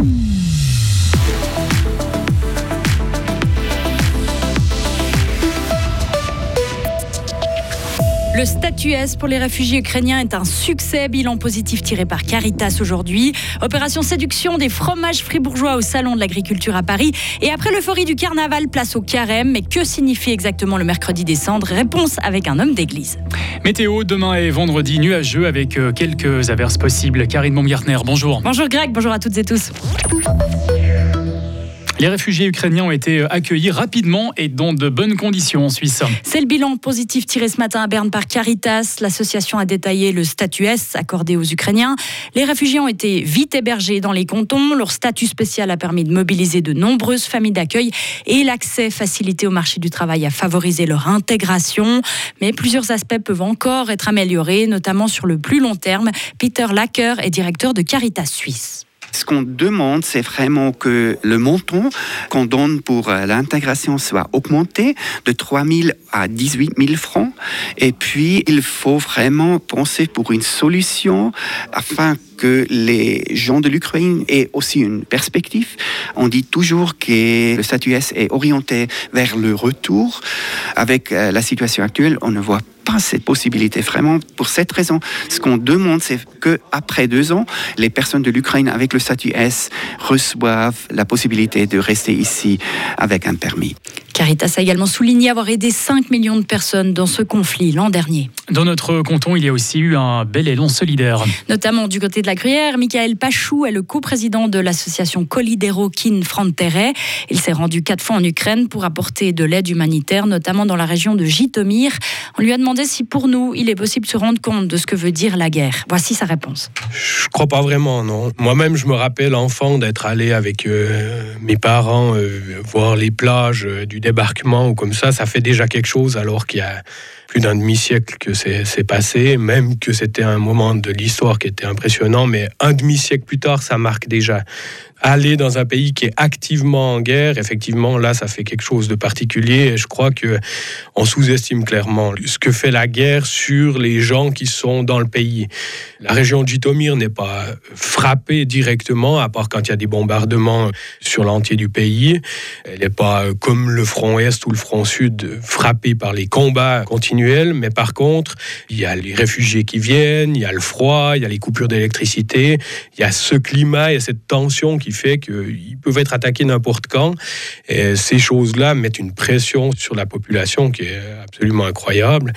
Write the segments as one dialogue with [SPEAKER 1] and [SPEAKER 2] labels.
[SPEAKER 1] Hum. Le statut S pour les réfugiés ukrainiens est un succès. Bilan positif tiré par Caritas aujourd'hui. Opération séduction des fromages fribourgeois au Salon de l'Agriculture à Paris. Et après l'euphorie du carnaval, place au carême. Mais que signifie exactement le mercredi des cendres? Réponse avec un homme d'église.
[SPEAKER 2] Météo, demain et vendredi nuageux avec euh, quelques averses possibles. Karine Baumgartner, bonjour.
[SPEAKER 1] Bonjour Greg, bonjour à toutes et tous.
[SPEAKER 2] Les réfugiés ukrainiens ont été accueillis rapidement et dans de bonnes conditions en Suisse.
[SPEAKER 1] C'est le bilan positif tiré ce matin à Berne par Caritas. L'association a détaillé le statut S accordé aux Ukrainiens. Les réfugiés ont été vite hébergés dans les cantons. Leur statut spécial a permis de mobiliser de nombreuses familles d'accueil et l'accès facilité au marché du travail a favorisé leur intégration. Mais plusieurs aspects peuvent encore être améliorés, notamment sur le plus long terme. Peter Lacker est directeur de Caritas Suisse.
[SPEAKER 3] Ce qu'on demande, c'est vraiment que le montant qu'on donne pour euh, l'intégration soit augmenté de 3 000 à 18 000 francs. Et puis, il faut vraiment penser pour une solution afin que les gens de l'Ukraine aient aussi une perspective. On dit toujours que le statut S est orienté vers le retour. Avec euh, la situation actuelle, on ne voit pas cette possibilité vraiment pour cette raison. Ce qu'on demande, c'est que après deux ans, les personnes de l'Ukraine avec le statut S reçoivent la possibilité de rester ici avec un permis.
[SPEAKER 1] Caritas a également souligné avoir aidé 5 millions de personnes dans ce conflit l'an dernier.
[SPEAKER 2] Dans notre canton, il y a aussi eu un bel élan solidaire.
[SPEAKER 1] Notamment du côté de la Gruyère, Michael Pachou est le coprésident de l'association Colidero Kin Frontere. Il s'est rendu quatre fois en Ukraine pour apporter de l'aide humanitaire, notamment dans la région de Jitomir. On lui a demandé si pour nous, il est possible de se rendre compte de ce que veut dire la guerre. Voici sa réponse.
[SPEAKER 4] Je crois pas vraiment, non. Moi-même, je me rappelle enfant d'être allé avec euh, mes parents euh, voir les plages euh, du débarquement ou comme ça, ça fait déjà quelque chose alors qu'il y a plus d'un demi-siècle que c'est passé, même que c'était un moment de l'histoire qui était impressionnant, mais un demi-siècle plus tard, ça marque déjà. Aller dans un pays qui est activement en guerre, effectivement, là, ça fait quelque chose de particulier. Et je crois que on sous-estime clairement ce que fait la guerre sur les gens qui sont dans le pays. La région de Jitomir n'est pas frappée directement, à part quand il y a des bombardements sur l'entier du pays. Elle n'est pas comme le front Est ou le front Sud frappée par les combats continus mais par contre, il y a les réfugiés qui viennent, il y a le froid, il y a les coupures d'électricité, il y a ce climat et cette tension qui fait qu'ils peuvent être attaqués n'importe quand. Et ces choses-là mettent une pression sur la population qui est absolument incroyable.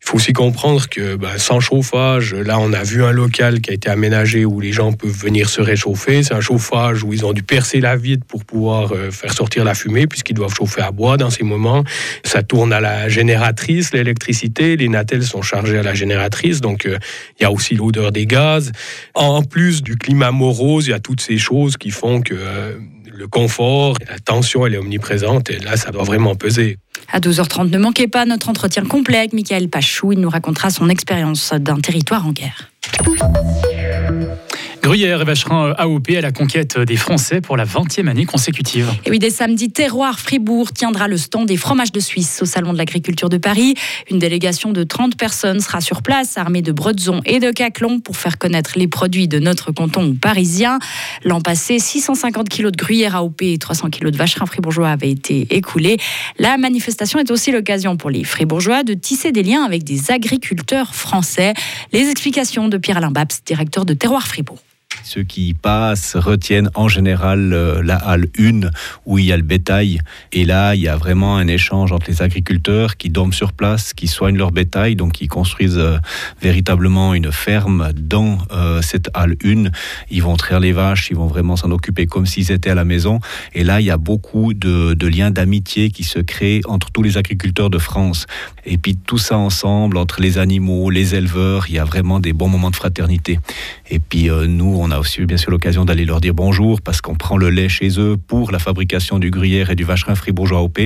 [SPEAKER 4] Il faut aussi comprendre que ben, sans chauffage, là on a vu un local qui a été aménagé où les gens peuvent venir se réchauffer. C'est un chauffage où ils ont dû percer la vitre pour pouvoir euh, faire sortir la fumée puisqu'ils doivent chauffer à bois dans ces moments. Ça tourne à la génératrice, l'électricité. Les natelles sont chargées à la génératrice, donc euh, il y a aussi l'odeur des gaz. En plus du climat morose, il y a toutes ces choses qui font que euh, le confort, la tension, elle est omniprésente et là, ça doit vraiment peser.
[SPEAKER 1] À 12h30, ne manquez pas notre entretien complet avec Michael Pachou. Il nous racontera son expérience d'un territoire en guerre.
[SPEAKER 2] Gruyère et Vacherin AOP à la conquête des Français pour la 20e année consécutive.
[SPEAKER 1] Et oui, dès samedi, Terroir Fribourg tiendra le stand des fromages de Suisse au Salon de l'Agriculture de Paris. Une délégation de 30 personnes sera sur place, armée de bretzons et de caclons pour faire connaître les produits de notre canton parisien. L'an passé, 650 kg de Gruyère AOP et 300 kg de Vacherin fribourgeois avaient été écoulés. La manifestation est aussi l'occasion pour les fribourgeois de tisser des liens avec des agriculteurs français. Les explications de Pierre-Alain Babs, directeur de Terroir Fribourg.
[SPEAKER 5] Ceux qui passent retiennent en général euh, la halle 1 où il y a le bétail. Et là, il y a vraiment un échange entre les agriculteurs qui dorment sur place, qui soignent leur bétail, donc qui construisent euh, véritablement une ferme dans euh, cette halle 1. Ils vont traire les vaches, ils vont vraiment s'en occuper comme s'ils étaient à la maison. Et là, il y a beaucoup de, de liens d'amitié qui se créent entre tous les agriculteurs de France. Et puis tout ça ensemble, entre les animaux, les éleveurs, il y a vraiment des bons moments de fraternité. Et puis nous, on a aussi bien sûr l'occasion d'aller leur dire bonjour parce qu'on prend le lait chez eux pour la fabrication du gruyère et du vacherin fribourgeois OP.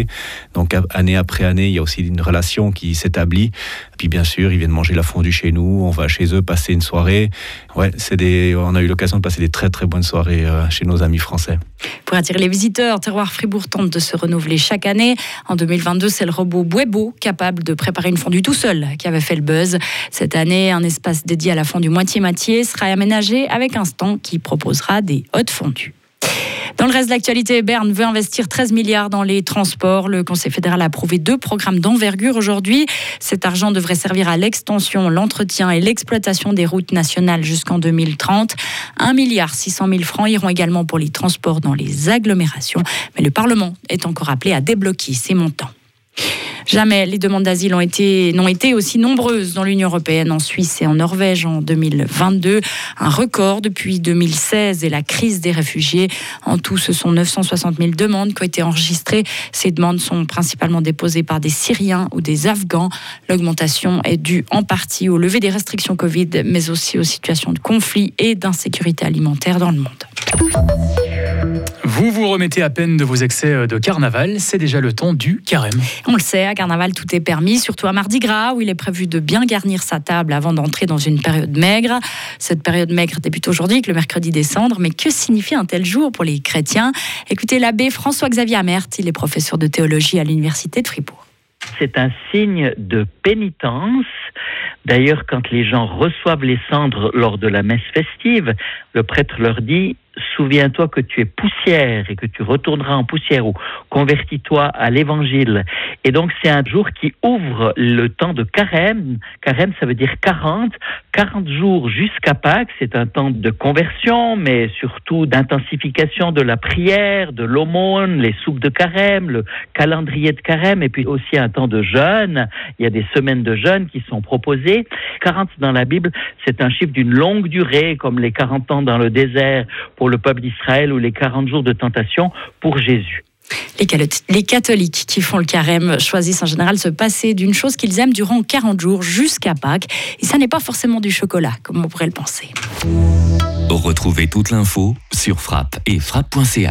[SPEAKER 5] Donc année après année, il y a aussi une relation qui s'établit. Puis bien sûr, ils viennent manger la fondue chez nous, on va chez eux passer une soirée. Ouais, c'est des, on a eu l'occasion de passer des très très bonnes soirées euh, chez nos amis français.
[SPEAKER 1] Pour attirer les visiteurs, Terroir Fribourg tente de se renouveler chaque année. En 2022, c'est le robot Buebo, capable de préparer une fondue tout seul, qui avait fait le buzz. Cette année, un espace dédié à la fondue moitié-moitié sera aménagé avec un qui proposera des hautes fondues. Dans le reste de l'actualité, Berne veut investir 13 milliards dans les transports. Le Conseil fédéral a approuvé deux programmes d'envergure aujourd'hui. Cet argent devrait servir à l'extension, l'entretien et l'exploitation des routes nationales jusqu'en 2030. 1 milliard 600 000 francs iront également pour les transports dans les agglomérations. Mais le Parlement est encore appelé à débloquer ces montants. Jamais les demandes d'asile n'ont été, aussi nombreuses dans l'Union européenne, en Suisse et en Norvège en 2022. Un record depuis 2016 et la crise des réfugiés. En tout, ce sont 960 000 demandes qui ont été enregistrées. Ces demandes sont principalement déposées par des Syriens ou des Afghans. L'augmentation est due en partie au lever des restrictions Covid, mais aussi aux situations de conflit et d'insécurité alimentaire dans le monde.
[SPEAKER 2] Vous vous remettez à peine de vos excès euh, de carnaval, c'est déjà le temps du carême.
[SPEAKER 1] On le sait, à carnaval tout est permis, surtout à Mardi Gras où il est prévu de bien garnir sa table avant d'entrer dans une période maigre. Cette période maigre débute aujourd'hui avec le mercredi des cendres, mais que signifie un tel jour pour les chrétiens? Écoutez l'abbé François-Xavier Amert, il est professeur de théologie à l'université de Fribourg.
[SPEAKER 6] C'est un signe de pénitence. D'ailleurs, quand les gens reçoivent les cendres lors de la messe festive, le prêtre leur dit souviens-toi que tu es poussière et que tu retourneras en poussière ou convertis-toi à l'évangile. Et donc c'est un jour qui ouvre le temps de carême. Carême, ça veut dire 40. 40 jours jusqu'à Pâques, c'est un temps de conversion, mais surtout d'intensification de la prière, de l'aumône, les soupes de carême, le calendrier de carême, et puis aussi un temps de jeûne. Il y a des semaines de jeûne qui sont proposées. 40 dans la Bible, c'est un chiffre d'une longue durée, comme les 40 ans dans le désert pour le peuple d'Israël ou les 40 jours de tentation pour Jésus.
[SPEAKER 1] Les catholiques qui font le carême choisissent en général se passer d'une chose qu'ils aiment durant 40 jours jusqu'à Pâques. Et ça n'est pas forcément du chocolat, comme on pourrait le penser.
[SPEAKER 7] Retrouvez toute l'info sur frappe et frappe.ch.